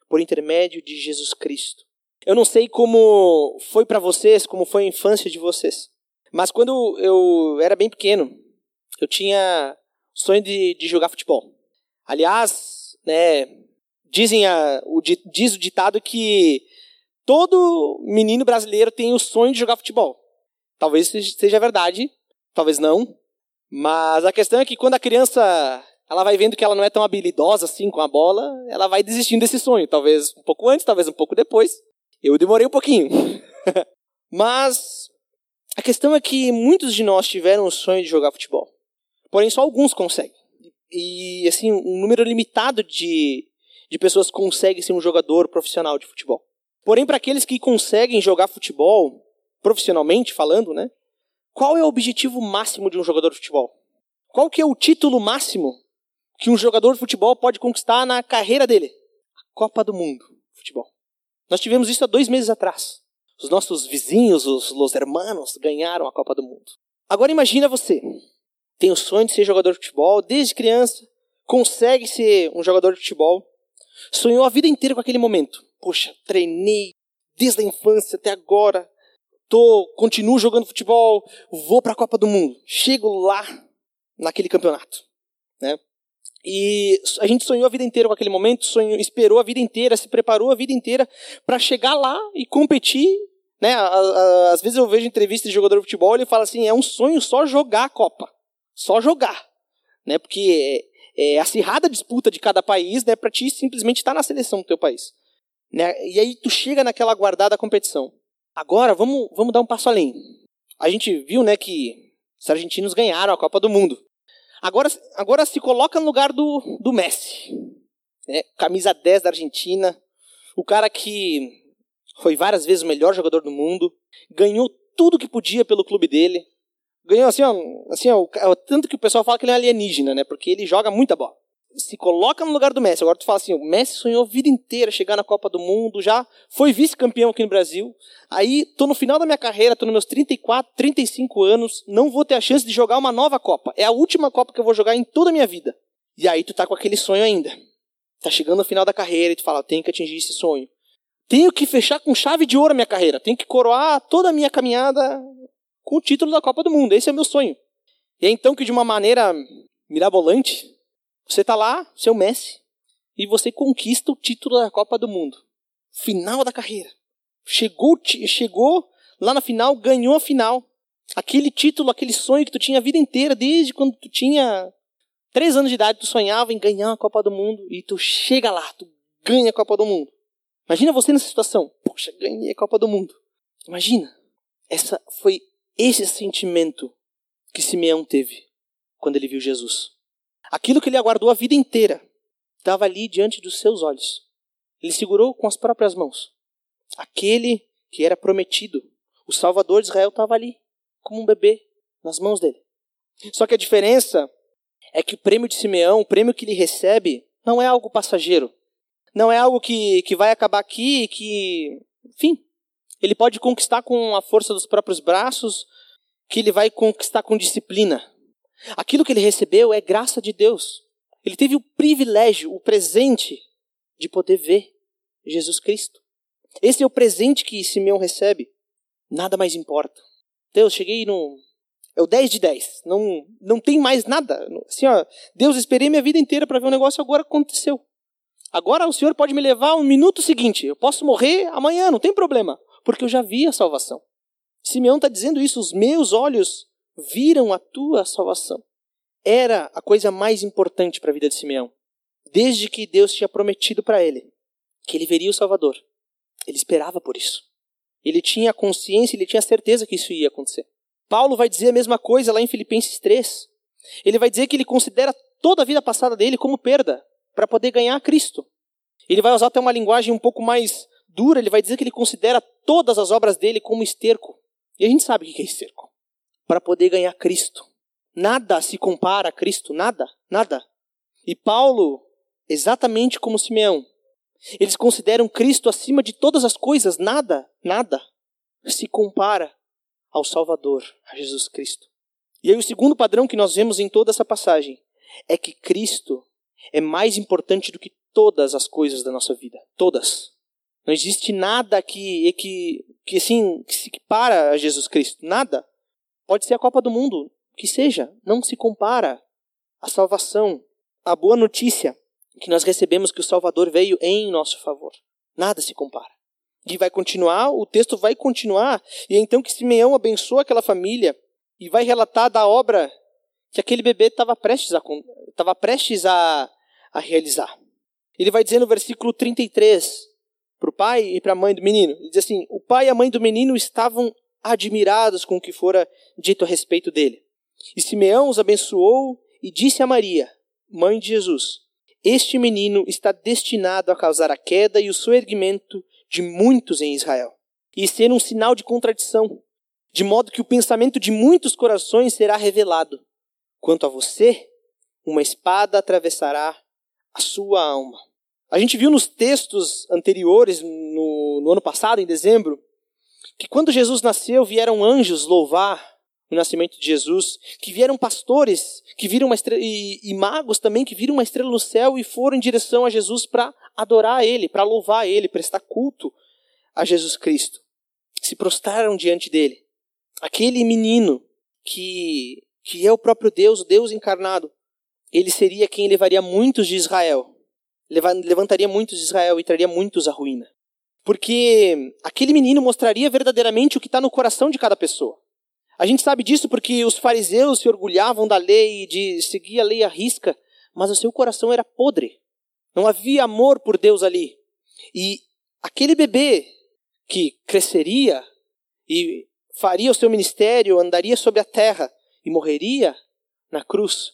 por intermédio de Jesus Cristo. Eu não sei como foi para vocês, como foi a infância de vocês. Mas quando eu era bem pequeno, eu tinha sonho de, de jogar futebol. Aliás, né, dizem a, o, diz o ditado que todo menino brasileiro tem o sonho de jogar futebol. Talvez seja verdade, talvez não. Mas a questão é que quando a criança ela vai vendo que ela não é tão habilidosa assim com a bola, ela vai desistindo desse sonho. Talvez um pouco antes, talvez um pouco depois. Eu demorei um pouquinho. [LAUGHS] Mas a questão é que muitos de nós tiveram o sonho de jogar futebol. Porém, só alguns conseguem. E, assim, um número limitado de, de pessoas consegue ser um jogador profissional de futebol. Porém, para aqueles que conseguem jogar futebol, profissionalmente falando, né? Qual é o objetivo máximo de um jogador de futebol? Qual que é o título máximo que um jogador de futebol pode conquistar na carreira dele? A Copa do Mundo futebol. Nós tivemos isso há dois meses atrás. Os nossos vizinhos, os Los Hermanos, ganharam a Copa do Mundo. Agora imagina você, tem o sonho de ser jogador de futebol desde criança, consegue ser um jogador de futebol, sonhou a vida inteira com aquele momento. Poxa, treinei desde a infância até agora, tô, continuo jogando futebol, vou para a Copa do Mundo. Chego lá naquele campeonato, né? E a gente sonhou a vida inteira com aquele momento, sonhou, esperou a vida inteira, se preparou a vida inteira para chegar lá e competir né? Às vezes eu vejo entrevistas de jogador de futebol e ele fala assim: é um sonho só jogar a Copa. Só jogar. Né? Porque é, é acirrada a disputa de cada país né, para ti simplesmente estar tá na seleção do teu país. Né? E aí tu chega naquela guardada competição. Agora vamos, vamos dar um passo além. A gente viu né, que os argentinos ganharam a Copa do Mundo. Agora, agora se coloca no lugar do, do Messi. Né? Camisa 10 da Argentina. O cara que foi várias vezes o melhor jogador do mundo, ganhou tudo que podia pelo clube dele. Ganhou assim, ó, assim ó, tanto que o pessoal fala que ele é alienígena, né? Porque ele joga muita bola. Se coloca no lugar do Messi. Agora tu fala assim, o Messi sonhou a vida inteira chegar na Copa do Mundo, já foi vice-campeão aqui no Brasil. Aí tô no final da minha carreira, tô nos meus 34, 35 anos, não vou ter a chance de jogar uma nova Copa. É a última Copa que eu vou jogar em toda a minha vida. E aí tu tá com aquele sonho ainda. Tá chegando no final da carreira e tu fala, tenho que atingir esse sonho. Tenho que fechar com chave de ouro a minha carreira. Tenho que coroar toda a minha caminhada com o título da Copa do Mundo. Esse é o meu sonho. E é então que, de uma maneira mirabolante, você está lá, seu Messi, e você conquista o título da Copa do Mundo. Final da carreira. Chegou, chegou lá na final, ganhou a final. Aquele título, aquele sonho que tu tinha a vida inteira, desde quando tu tinha três anos de idade, tu sonhava em ganhar a Copa do Mundo, e tu chega lá, tu ganha a Copa do Mundo. Imagina você nessa situação. Poxa, ganhei a Copa do Mundo. Imagina. Essa foi esse sentimento que Simeão teve quando ele viu Jesus. Aquilo que ele aguardou a vida inteira estava ali diante dos seus olhos. Ele segurou com as próprias mãos. Aquele que era prometido, o Salvador de Israel, estava ali, como um bebê, nas mãos dele. Só que a diferença é que o prêmio de Simeão, o prêmio que ele recebe, não é algo passageiro. Não é algo que, que vai acabar aqui, que, enfim, ele pode conquistar com a força dos próprios braços, que ele vai conquistar com disciplina. Aquilo que ele recebeu é graça de Deus. Ele teve o privilégio, o presente de poder ver Jesus Cristo. Esse é o presente que Simeão recebe. Nada mais importa. Deus, cheguei no. É o 10 de 10. Não, não tem mais nada. Assim, ó, Deus, esperei minha vida inteira para ver um negócio, agora aconteceu. Agora o Senhor pode me levar um minuto seguinte. Eu posso morrer amanhã, não tem problema. Porque eu já vi a salvação. Simeão está dizendo isso. Os meus olhos viram a tua salvação. Era a coisa mais importante para a vida de Simeão. Desde que Deus tinha prometido para ele que ele veria o Salvador. Ele esperava por isso. Ele tinha consciência, ele tinha certeza que isso ia acontecer. Paulo vai dizer a mesma coisa lá em Filipenses 3. Ele vai dizer que ele considera toda a vida passada dele como perda para poder ganhar Cristo. Ele vai usar até uma linguagem um pouco mais dura, ele vai dizer que ele considera todas as obras dele como esterco. E a gente sabe o que é esterco. Para poder ganhar Cristo. Nada se compara a Cristo, nada, nada. E Paulo, exatamente como Simeão, eles consideram Cristo acima de todas as coisas, nada, nada se compara ao Salvador, a Jesus Cristo. E aí o segundo padrão que nós vemos em toda essa passagem é que Cristo é mais importante do que todas as coisas da nossa vida, todas. Não existe nada que que que assim que se equipara a Jesus Cristo, nada. Pode ser a Copa do Mundo, que seja, não se compara à salvação, à boa notícia que nós recebemos que o Salvador veio em nosso favor. Nada se compara. E vai continuar, o texto vai continuar, e é então que Simeão abençoa aquela família e vai relatar da obra que aquele bebê estava prestes, a, estava prestes a, a realizar. Ele vai dizer no versículo 33 para o pai e para a mãe do menino: ele diz assim: O pai e a mãe do menino estavam admirados com o que fora dito a respeito dele. E Simeão os abençoou e disse a Maria, mãe de Jesus: este menino está destinado a causar a queda e o soerguimento de muitos em Israel, e ser um sinal de contradição, de modo que o pensamento de muitos corações será revelado. Quanto a você, uma espada atravessará a sua alma. A gente viu nos textos anteriores, no, no ano passado, em dezembro, que quando Jesus nasceu, vieram anjos louvar no nascimento de Jesus, que vieram pastores, que viram uma estrela, e, e magos também, que viram uma estrela no céu e foram em direção a Jesus para adorar Ele, para louvar Ele, prestar culto a Jesus Cristo. Se prostraram diante dele. Aquele menino que, que é o próprio Deus, o Deus encarnado, ele seria quem levaria muitos de Israel, levantaria muitos de Israel e traria muitos à ruína. Porque aquele menino mostraria verdadeiramente o que está no coração de cada pessoa. A gente sabe disso porque os fariseus se orgulhavam da lei, de seguir a lei à risca, mas o seu coração era podre. Não havia amor por Deus ali. E aquele bebê que cresceria e faria o seu ministério, andaria sobre a terra e morreria na cruz,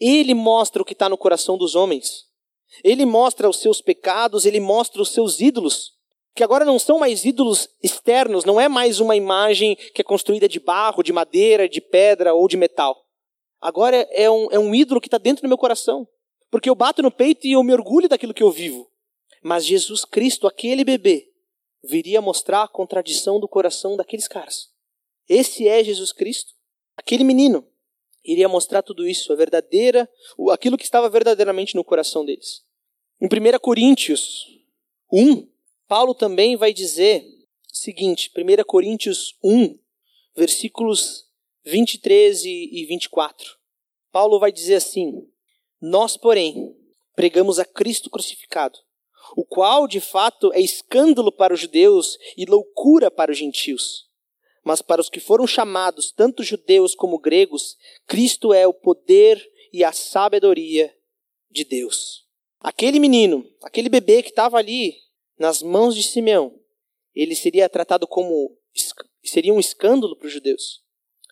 ele mostra o que está no coração dos homens. Ele mostra os seus pecados, ele mostra os seus ídolos que agora não são mais ídolos externos, não é mais uma imagem que é construída de barro, de madeira, de pedra ou de metal. Agora é um, é um ídolo que está dentro do meu coração. Porque eu bato no peito e eu me orgulho daquilo que eu vivo. Mas Jesus Cristo, aquele bebê, viria mostrar a contradição do coração daqueles caras. Esse é Jesus Cristo. Aquele menino iria mostrar tudo isso, a verdadeira, aquilo que estava verdadeiramente no coração deles. Em 1 Coríntios 1, Paulo também vai dizer o seguinte, 1 Coríntios 1, versículos 23 e 24. Paulo vai dizer assim: Nós, porém, pregamos a Cristo crucificado, o qual de fato é escândalo para os judeus e loucura para os gentios. Mas para os que foram chamados, tanto judeus como gregos, Cristo é o poder e a sabedoria de Deus. Aquele menino, aquele bebê que estava ali nas mãos de Simeão, ele seria tratado como seria um escândalo para os judeus.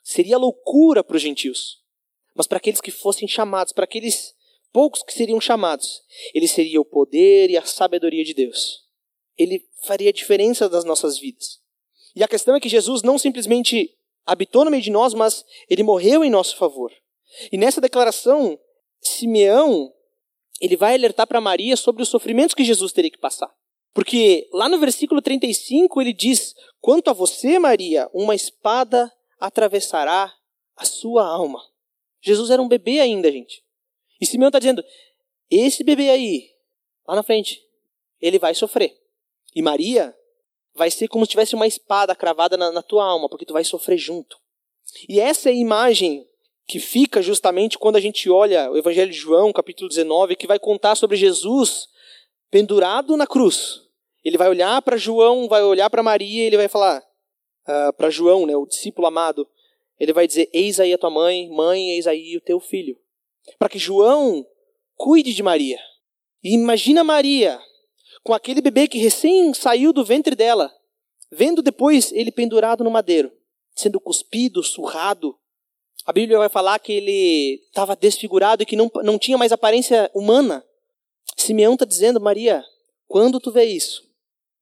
Seria loucura para os gentios. Mas para aqueles que fossem chamados, para aqueles poucos que seriam chamados, ele seria o poder e a sabedoria de Deus. Ele faria diferença das nossas vidas. E a questão é que Jesus não simplesmente habitou no meio de nós, mas ele morreu em nosso favor. E nessa declaração, Simeão, ele vai alertar para Maria sobre os sofrimentos que Jesus teria que passar. Porque lá no versículo 35 ele diz: Quanto a você, Maria, uma espada atravessará a sua alma. Jesus era um bebê ainda, gente. E Simeão está dizendo: esse bebê aí, lá na frente, ele vai sofrer. E Maria vai ser como se tivesse uma espada cravada na, na tua alma, porque tu vai sofrer junto. E essa é a imagem que fica justamente quando a gente olha o Evangelho de João, capítulo 19, que vai contar sobre Jesus pendurado na cruz. Ele vai olhar para João, vai olhar para Maria, ele vai falar uh, ah, para João, né, o discípulo amado, ele vai dizer: Eis aí a tua mãe, mãe, eis aí o teu filho. Para que João cuide de Maria. E imagina Maria com aquele bebê que recém saiu do ventre dela, vendo depois ele pendurado no madeiro, sendo cuspido, surrado, a Bíblia vai falar que ele estava desfigurado e que não, não tinha mais aparência humana. Simeão está dizendo, Maria, quando tu vê isso,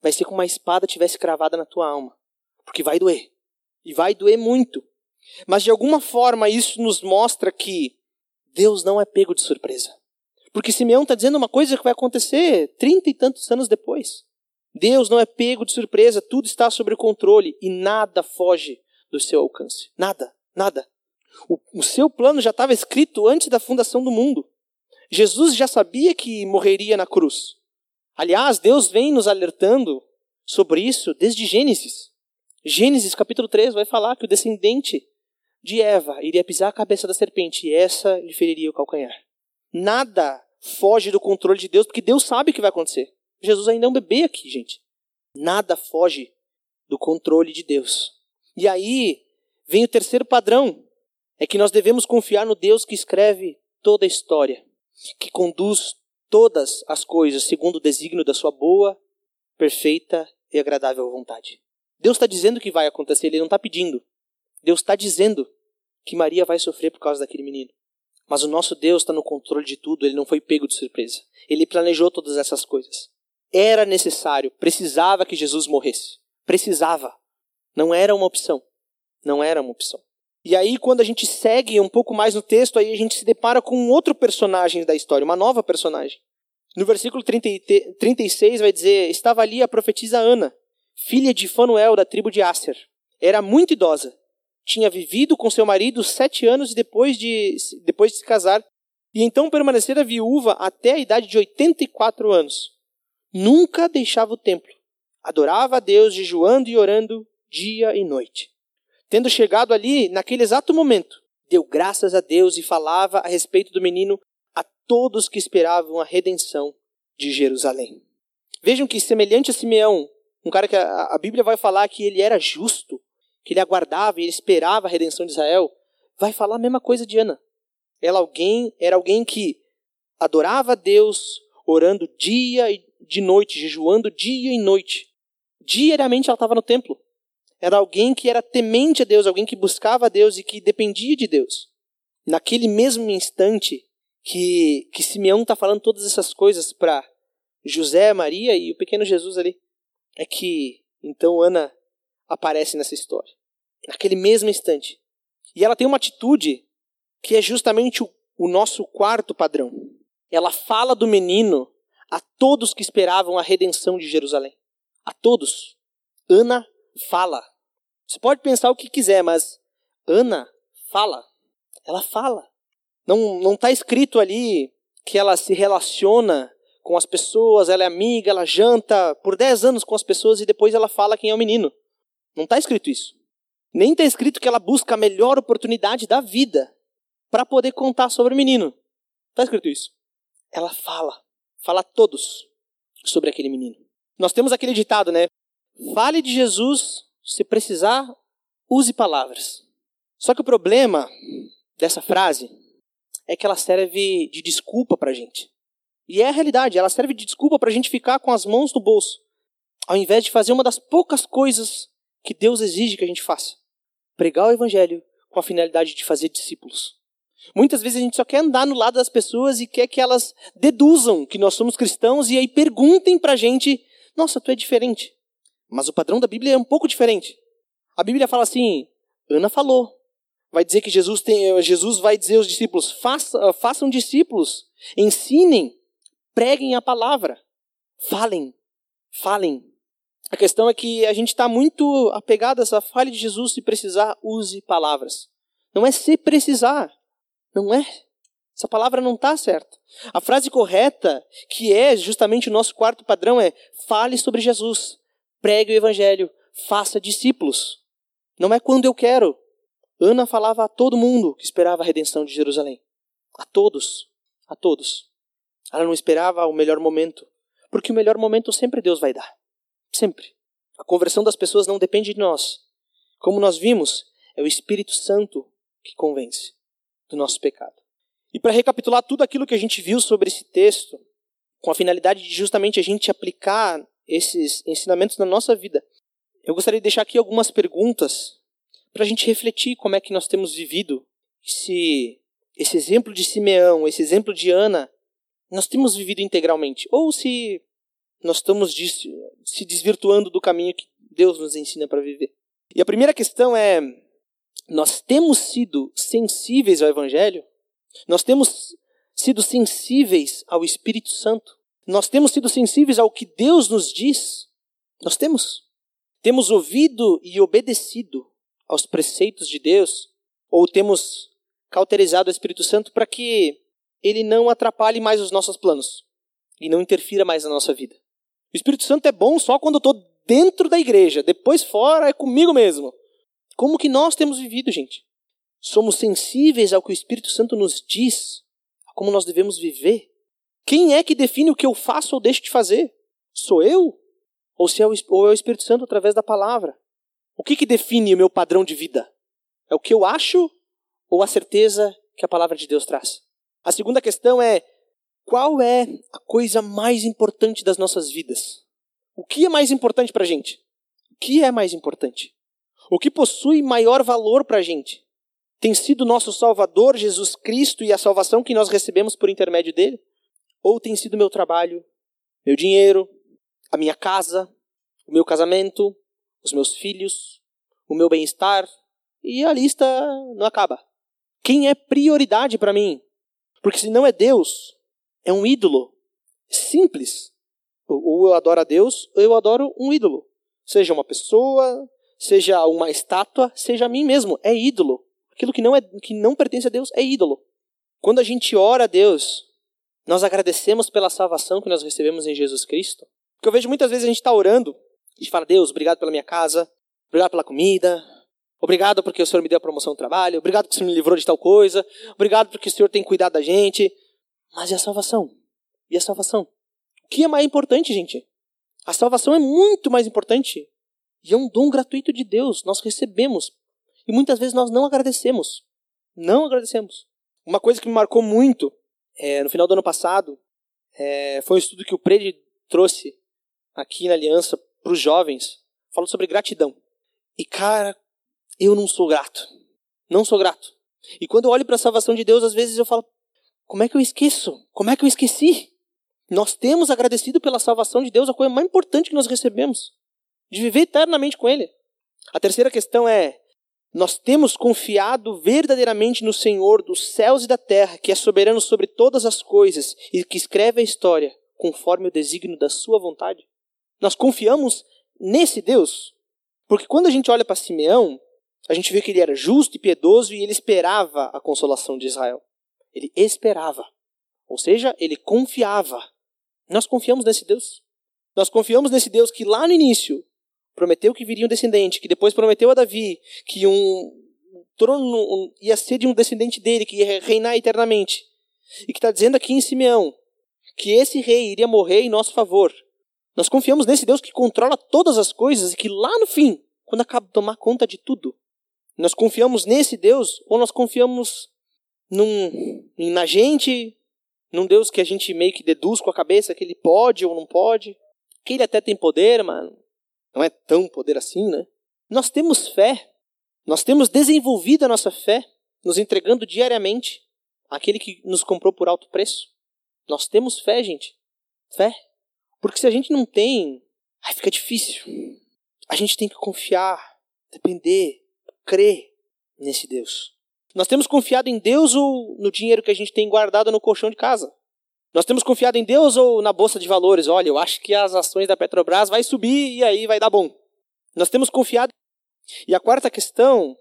vai ser como uma espada tivesse cravada na tua alma. Porque vai doer. E vai doer muito. Mas de alguma forma isso nos mostra que Deus não é pego de surpresa. Porque Simeão está dizendo uma coisa que vai acontecer trinta e tantos anos depois. Deus não é pego de surpresa, tudo está sob controle e nada foge do seu alcance. Nada, nada. O, o seu plano já estava escrito antes da fundação do mundo. Jesus já sabia que morreria na cruz. Aliás, Deus vem nos alertando sobre isso desde Gênesis. Gênesis capítulo 3 vai falar que o descendente de Eva iria pisar a cabeça da serpente e essa lhe feriria o calcanhar. Nada foge do controle de Deus, porque Deus sabe o que vai acontecer. Jesus ainda é um bebê aqui, gente. Nada foge do controle de Deus. E aí vem o terceiro padrão é que nós devemos confiar no Deus que escreve toda a história, que conduz todas as coisas segundo o desígnio da sua boa, perfeita e agradável vontade. Deus está dizendo que vai acontecer, Ele não está pedindo. Deus está dizendo que Maria vai sofrer por causa daquele menino. Mas o nosso Deus está no controle de tudo, Ele não foi pego de surpresa. Ele planejou todas essas coisas. Era necessário, precisava que Jesus morresse. Precisava. Não era uma opção. Não era uma opção. E aí, quando a gente segue um pouco mais no texto, aí a gente se depara com um outro personagem da história, uma nova personagem. No versículo 30, 36 vai dizer: Estava ali a profetisa Ana, filha de Fanuel, da tribo de Asser. Era muito idosa. Tinha vivido com seu marido sete anos depois de, depois de se casar, e então permanecera viúva até a idade de 84 anos. Nunca deixava o templo. Adorava a Deus, jejuando e orando dia e noite. Tendo chegado ali, naquele exato momento, deu graças a Deus e falava a respeito do menino a todos que esperavam a redenção de Jerusalém. Vejam que, semelhante a Simeão, um cara que a, a Bíblia vai falar que ele era justo, que ele aguardava e ele esperava a redenção de Israel, vai falar a mesma coisa de Ana. Ela alguém, era alguém que adorava a Deus, orando dia e de noite, jejuando dia e noite. Diariamente ela estava no templo. Era alguém que era temente a Deus, alguém que buscava a Deus e que dependia de Deus. Naquele mesmo instante que, que Simeão está falando todas essas coisas para José, Maria e o pequeno Jesus ali, é que então Ana aparece nessa história. Naquele mesmo instante. E ela tem uma atitude que é justamente o, o nosso quarto padrão. Ela fala do menino a todos que esperavam a redenção de Jerusalém. A todos. Ana fala. Você pode pensar o que quiser, mas Ana fala. Ela fala. Não não está escrito ali que ela se relaciona com as pessoas, ela é amiga, ela janta por 10 anos com as pessoas e depois ela fala quem é o menino. Não está escrito isso. Nem está escrito que ela busca a melhor oportunidade da vida para poder contar sobre o menino. Está escrito isso. Ela fala. Fala a todos sobre aquele menino. Nós temos aquele ditado, né? Fale de Jesus, se precisar, use palavras. Só que o problema dessa frase é que ela serve de desculpa para a gente. E é a realidade, ela serve de desculpa para a gente ficar com as mãos no bolso, ao invés de fazer uma das poucas coisas que Deus exige que a gente faça: pregar o Evangelho com a finalidade de fazer discípulos. Muitas vezes a gente só quer andar no lado das pessoas e quer que elas deduzam que nós somos cristãos e aí perguntem pra gente: nossa, tu é diferente. Mas o padrão da Bíblia é um pouco diferente. A Bíblia fala assim: Ana falou. Vai dizer que Jesus, tem, Jesus vai dizer aos discípulos: façam discípulos, ensinem, preguem a palavra, falem, falem. A questão é que a gente está muito apegado a essa falha de Jesus, se precisar, use palavras. Não é se precisar, não é. Essa palavra não está certa. A frase correta, que é justamente o nosso quarto padrão, é fale sobre Jesus, pregue o evangelho, faça discípulos. Não é quando eu quero. Ana falava a todo mundo que esperava a redenção de Jerusalém. A todos. A todos. Ela não esperava o melhor momento. Porque o melhor momento sempre Deus vai dar. Sempre. A conversão das pessoas não depende de nós. Como nós vimos, é o Espírito Santo que convence do nosso pecado. E para recapitular tudo aquilo que a gente viu sobre esse texto, com a finalidade de justamente a gente aplicar esses ensinamentos na nossa vida, eu gostaria de deixar aqui algumas perguntas para a gente refletir como é que nós temos vivido esse, esse exemplo de Simeão, esse exemplo de Ana, nós temos vivido integralmente. Ou se nós estamos se desvirtuando do caminho que Deus nos ensina para viver. E a primeira questão é: nós temos sido sensíveis ao Evangelho? Nós temos sido sensíveis ao Espírito Santo? Nós temos sido sensíveis ao que Deus nos diz? Nós temos. Temos ouvido e obedecido aos preceitos de Deus? Ou temos cauterizado o Espírito Santo para que ele não atrapalhe mais os nossos planos e não interfira mais na nossa vida? O Espírito Santo é bom só quando eu estou dentro da igreja, depois fora é comigo mesmo. Como que nós temos vivido, gente? Somos sensíveis ao que o Espírito Santo nos diz, a como nós devemos viver? Quem é que define o que eu faço ou deixo de fazer? Sou eu? ou se é o, ou é o Espírito Santo através da palavra. O que, que define o meu padrão de vida? É o que eu acho ou a certeza que a palavra de Deus traz? A segunda questão é: qual é a coisa mais importante das nossas vidas? O que é mais importante para a gente? O que é mais importante? O que possui maior valor para a gente? Tem sido nosso Salvador Jesus Cristo e a salvação que nós recebemos por intermédio dele? Ou tem sido meu trabalho, meu dinheiro, a minha casa, o meu casamento, os meus filhos, o meu bem-estar, e a lista não acaba. Quem é prioridade para mim? Porque se não é Deus, é um ídolo. Simples. Ou eu adoro a Deus, ou eu adoro um ídolo. Seja uma pessoa, seja uma estátua, seja a mim mesmo. É ídolo. Aquilo que não, é, que não pertence a Deus é ídolo. Quando a gente ora a Deus, nós agradecemos pela salvação que nós recebemos em Jesus Cristo. Porque eu vejo muitas vezes a gente está orando, a gente fala, Deus, obrigado pela minha casa, obrigado pela comida, obrigado porque o Senhor me deu a promoção no trabalho, obrigado porque o Senhor me livrou de tal coisa, obrigado porque o Senhor tem cuidado da gente. Mas e a salvação? E a salvação? O que é mais importante, gente? A salvação é muito mais importante. E é um dom gratuito de Deus, nós recebemos. E muitas vezes nós não agradecemos. Não agradecemos. Uma coisa que me marcou muito é, no final do ano passado é, foi um estudo que o Prede trouxe aqui na Aliança para os jovens, falando sobre gratidão. E cara, eu não sou grato. Não sou grato. E quando eu olho para a salvação de Deus, às vezes eu falo: como é que eu esqueço? Como é que eu esqueci? Nós temos agradecido pela salvação de Deus, a coisa mais importante que nós recebemos, de viver eternamente com Ele. A terceira questão é: nós temos confiado verdadeiramente no Senhor dos céus e da terra, que é soberano sobre todas as coisas e que escreve a história conforme o desígnio da Sua vontade? Nós confiamos nesse Deus. Porque quando a gente olha para Simeão, a gente vê que ele era justo e piedoso e ele esperava a consolação de Israel. Ele esperava. Ou seja, ele confiava. Nós confiamos nesse Deus. Nós confiamos nesse Deus que lá no início prometeu que viria um descendente, que depois prometeu a Davi que um trono ia ser de um descendente dele, que ia reinar eternamente. E que está dizendo aqui em Simeão que esse rei iria morrer em nosso favor. Nós confiamos nesse Deus que controla todas as coisas e que lá no fim, quando acaba de tomar conta de tudo, nós confiamos nesse Deus ou nós confiamos num, na gente, num Deus que a gente meio que deduz com a cabeça que ele pode ou não pode, que ele até tem poder, mas não é tão poder assim, né? Nós temos fé, nós temos desenvolvido a nossa fé, nos entregando diariamente aquele que nos comprou por alto preço. Nós temos fé, gente. Fé. Porque se a gente não tem, aí fica difícil. A gente tem que confiar, depender, crer nesse Deus. Nós temos confiado em Deus ou no dinheiro que a gente tem guardado no colchão de casa? Nós temos confiado em Deus ou na bolsa de valores? Olha, eu acho que as ações da Petrobras vai subir e aí vai dar bom. Nós temos confiado. E a quarta questão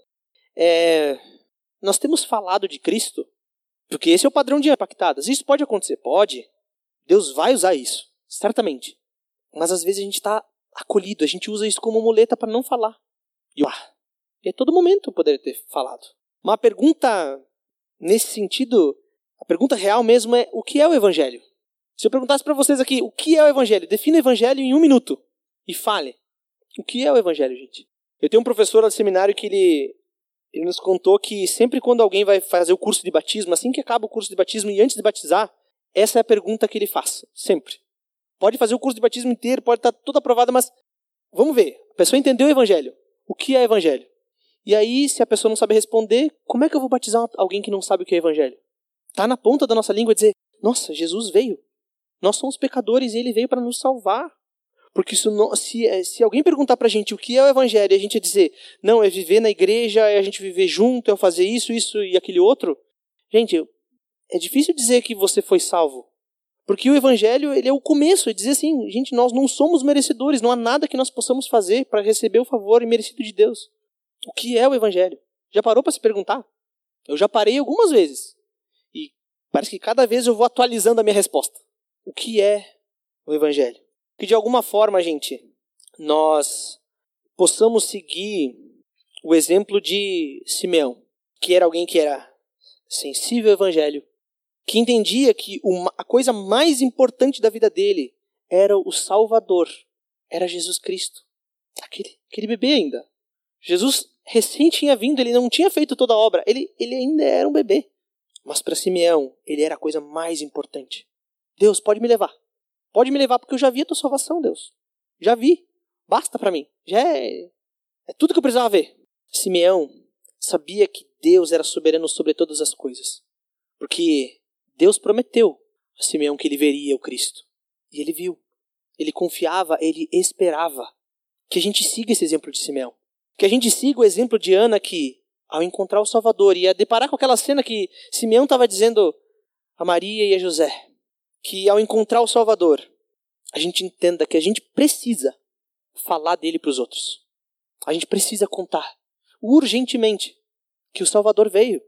é nós temos falado de Cristo, porque esse é o padrão de impactadas. Isso pode acontecer, pode. Deus vai usar isso, certamente. Mas às vezes a gente está acolhido, a gente usa isso como muleta para não falar. E ah, é todo momento poderia ter falado. Uma pergunta nesse sentido, a pergunta real mesmo é: o que é o Evangelho? Se eu perguntasse para vocês aqui, o que é o Evangelho? Defina o Evangelho em um minuto e fale. O que é o Evangelho, gente? Eu tenho um professor do seminário que ele, ele nos contou que sempre quando alguém vai fazer o curso de batismo, assim que acaba o curso de batismo e antes de batizar, essa é a pergunta que ele faz, sempre. Pode fazer o curso de batismo inteiro, pode estar tudo aprovado, mas vamos ver. A pessoa entendeu o Evangelho. O que é Evangelho? E aí, se a pessoa não sabe responder, como é que eu vou batizar alguém que não sabe o que é evangelho? Tá na ponta da nossa língua dizer: "Nossa, Jesus veio. Nós somos pecadores e ele veio para nos salvar". Porque não, se, eh, se alguém perguntar pra gente o que é o evangelho e a gente dizer: "Não, é viver na igreja, é a gente viver junto, é fazer isso, isso e aquele outro". Gente, é difícil dizer que você foi salvo. Porque o evangelho, ele é o começo, é dizer assim, gente, nós não somos merecedores, não há nada que nós possamos fazer para receber o favor imerecido de Deus. O que é o Evangelho? Já parou para se perguntar? Eu já parei algumas vezes. E parece que cada vez eu vou atualizando a minha resposta. O que é o Evangelho? Que de alguma forma, gente, nós possamos seguir o exemplo de Simeão, que era alguém que era sensível ao Evangelho, que entendia que uma, a coisa mais importante da vida dele era o Salvador, era Jesus Cristo. Aquele, aquele bebê ainda. Jesus recém tinha vindo, ele não tinha feito toda a obra, ele, ele ainda era um bebê. Mas para Simeão, ele era a coisa mais importante. Deus, pode me levar. Pode me levar, porque eu já vi a tua salvação, Deus. Já vi. Basta para mim. Já é, é tudo que eu precisava ver. Simeão sabia que Deus era soberano sobre todas as coisas. Porque Deus prometeu a Simeão que ele veria o Cristo. E ele viu. Ele confiava, ele esperava. Que a gente siga esse exemplo de Simeão. Que a gente siga o exemplo de Ana que, ao encontrar o Salvador, ia deparar com aquela cena que Simeão estava dizendo a Maria e a José, que ao encontrar o Salvador, a gente entenda que a gente precisa falar dele para os outros. A gente precisa contar urgentemente que o Salvador veio.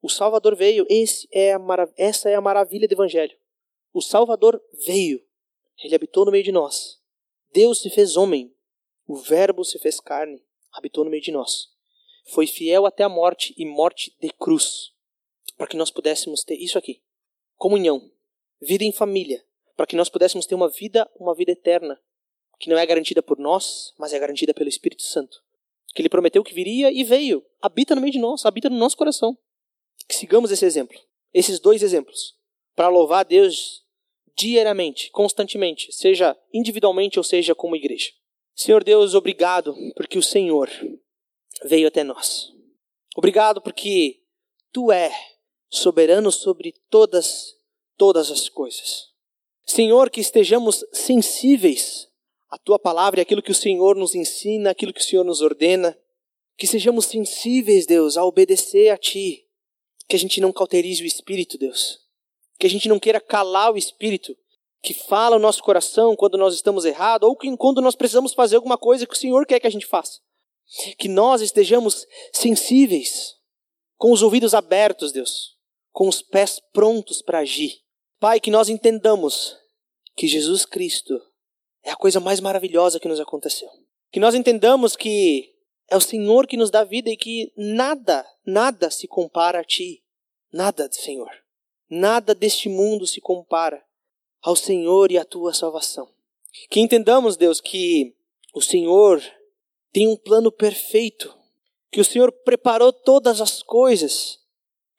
O Salvador veio. É a essa é a maravilha do Evangelho. O Salvador veio. Ele habitou no meio de nós. Deus se fez homem. O Verbo se fez carne habitou no meio de nós. Foi fiel até a morte e morte de cruz, para que nós pudéssemos ter isso aqui: comunhão, vida em família, para que nós pudéssemos ter uma vida, uma vida eterna, que não é garantida por nós, mas é garantida pelo Espírito Santo. Que ele prometeu que viria e veio, habita no meio de nós, habita no nosso coração. Que sigamos esse exemplo, esses dois exemplos, para louvar a Deus diariamente, constantemente, seja individualmente ou seja como igreja. Senhor Deus, obrigado porque o Senhor veio até nós. Obrigado porque tu é soberano sobre todas todas as coisas. Senhor, que estejamos sensíveis à tua palavra e aquilo que o Senhor nos ensina, aquilo que o Senhor nos ordena. Que sejamos sensíveis, Deus, a obedecer a ti. Que a gente não cauterize o espírito, Deus. Que a gente não queira calar o espírito, que fala o nosso coração quando nós estamos errados, ou que quando nós precisamos fazer alguma coisa que o Senhor quer que a gente faça. Que nós estejamos sensíveis, com os ouvidos abertos, Deus, com os pés prontos para agir. Pai, que nós entendamos que Jesus Cristo é a coisa mais maravilhosa que nos aconteceu. Que nós entendamos que é o Senhor que nos dá vida e que nada, nada se compara a Ti. Nada, Senhor. Nada deste mundo se compara ao Senhor e à tua salvação. Que entendamos, Deus, que o Senhor tem um plano perfeito, que o Senhor preparou todas as coisas,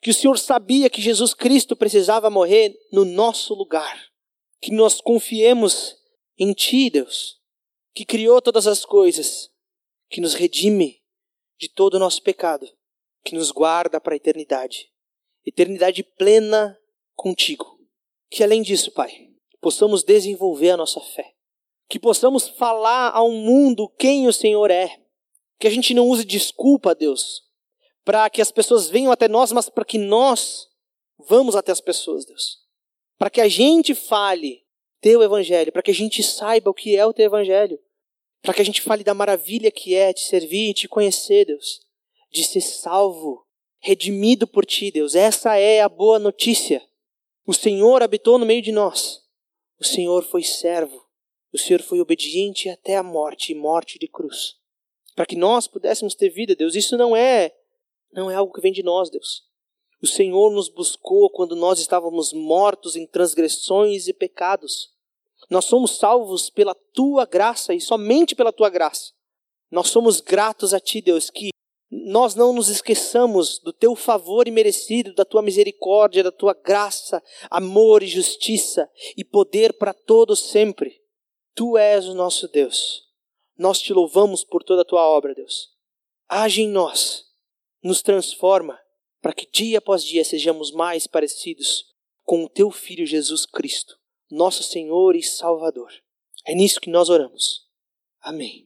que o Senhor sabia que Jesus Cristo precisava morrer no nosso lugar. Que nós confiemos em Ti, Deus, que criou todas as coisas, que nos redime de todo o nosso pecado, que nos guarda para a eternidade eternidade plena contigo. Que além disso, Pai, possamos desenvolver a nossa fé. Que possamos falar ao mundo quem o Senhor é. Que a gente não use desculpa, Deus, para que as pessoas venham até nós, mas para que nós vamos até as pessoas, Deus. Para que a gente fale teu evangelho, para que a gente saiba o que é o teu evangelho, para que a gente fale da maravilha que é te servir e te conhecer, Deus, de ser salvo, redimido por ti, Deus. Essa é a boa notícia. O Senhor habitou no meio de nós. O Senhor foi servo. O Senhor foi obediente até a morte e morte de cruz. Para que nós pudéssemos ter vida, Deus. Isso não é não é algo que vem de nós, Deus. O Senhor nos buscou quando nós estávamos mortos em transgressões e pecados. Nós somos salvos pela tua graça e somente pela tua graça. Nós somos gratos a ti, Deus, que nós não nos esqueçamos do teu favor imerecido, da tua misericórdia, da tua graça, amor e justiça e poder para todos sempre. Tu és o nosso Deus. Nós te louvamos por toda a tua obra, Deus. Age em nós, nos transforma para que dia após dia sejamos mais parecidos com o teu Filho Jesus Cristo, nosso Senhor e Salvador. É nisso que nós oramos. Amém.